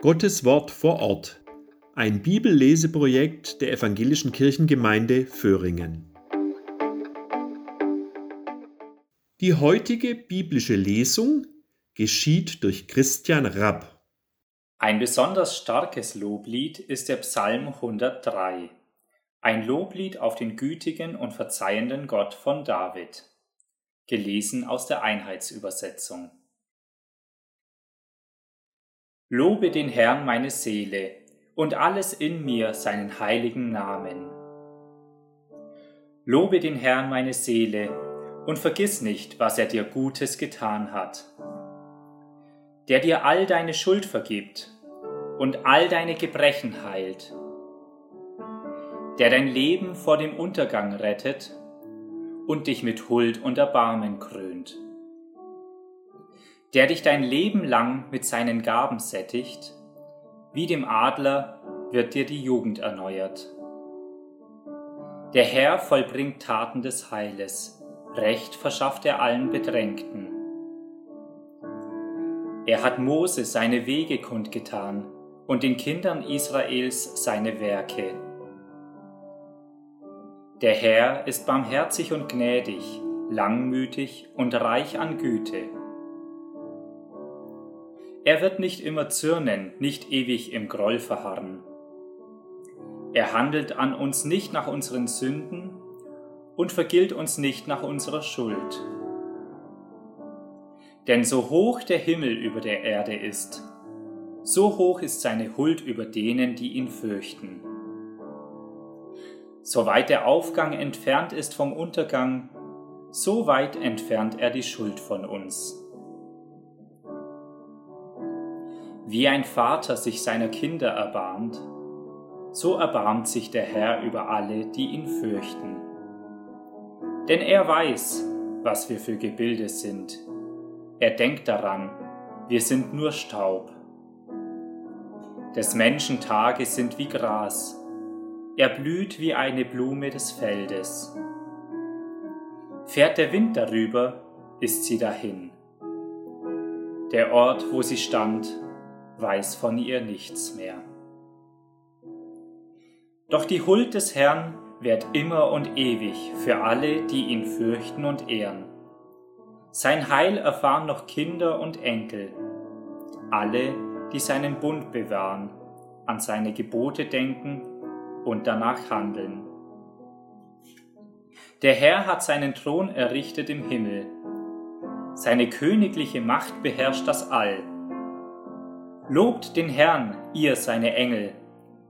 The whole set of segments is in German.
Gottes Wort vor Ort. Ein Bibelleseprojekt der Evangelischen Kirchengemeinde Föhringen. Die heutige biblische Lesung geschieht durch Christian Rapp. Ein besonders starkes Loblied ist der Psalm 103. Ein Loblied auf den gütigen und verzeihenden Gott von David. Gelesen aus der Einheitsübersetzung. Lobe den Herrn meine Seele und alles in mir seinen heiligen Namen. Lobe den Herrn meine Seele und vergiss nicht, was er dir Gutes getan hat. Der dir all deine Schuld vergibt und all deine Gebrechen heilt. Der dein Leben vor dem Untergang rettet und dich mit Huld und Erbarmen krönt der dich dein Leben lang mit seinen Gaben sättigt, wie dem Adler wird dir die Jugend erneuert. Der Herr vollbringt Taten des Heiles, Recht verschafft er allen Bedrängten. Er hat Mose seine Wege kundgetan und den Kindern Israels seine Werke. Der Herr ist barmherzig und gnädig, langmütig und reich an Güte. Er wird nicht immer zürnen, nicht ewig im Groll verharren. Er handelt an uns nicht nach unseren Sünden und vergilt uns nicht nach unserer Schuld. Denn so hoch der Himmel über der Erde ist, so hoch ist seine Huld über denen, die ihn fürchten. So weit der Aufgang entfernt ist vom Untergang, so weit entfernt er die Schuld von uns. Wie ein Vater sich seiner Kinder erbarmt, so erbarmt sich der Herr über alle, die ihn fürchten. Denn er weiß, was wir für Gebilde sind. Er denkt daran, wir sind nur Staub. Des Menschen Tage sind wie Gras, er blüht wie eine Blume des Feldes. Fährt der Wind darüber, ist sie dahin. Der Ort, wo sie stand, weiß von ihr nichts mehr. Doch die Huld des Herrn währt immer und ewig für alle, die ihn fürchten und ehren. Sein Heil erfahren noch Kinder und Enkel, alle, die seinen Bund bewahren, an seine Gebote denken und danach handeln. Der Herr hat seinen Thron errichtet im Himmel. Seine königliche Macht beherrscht das All. Lobt den Herrn, ihr seine Engel,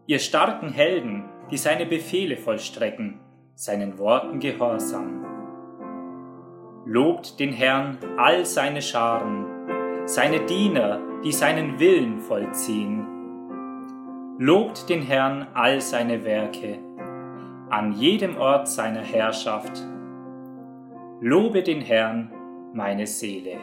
ihr starken Helden, die seine Befehle vollstrecken, seinen Worten gehorsam. Lobt den Herrn all seine Scharen, seine Diener, die seinen Willen vollziehen. Lobt den Herrn all seine Werke, an jedem Ort seiner Herrschaft. Lobe den Herrn, meine Seele.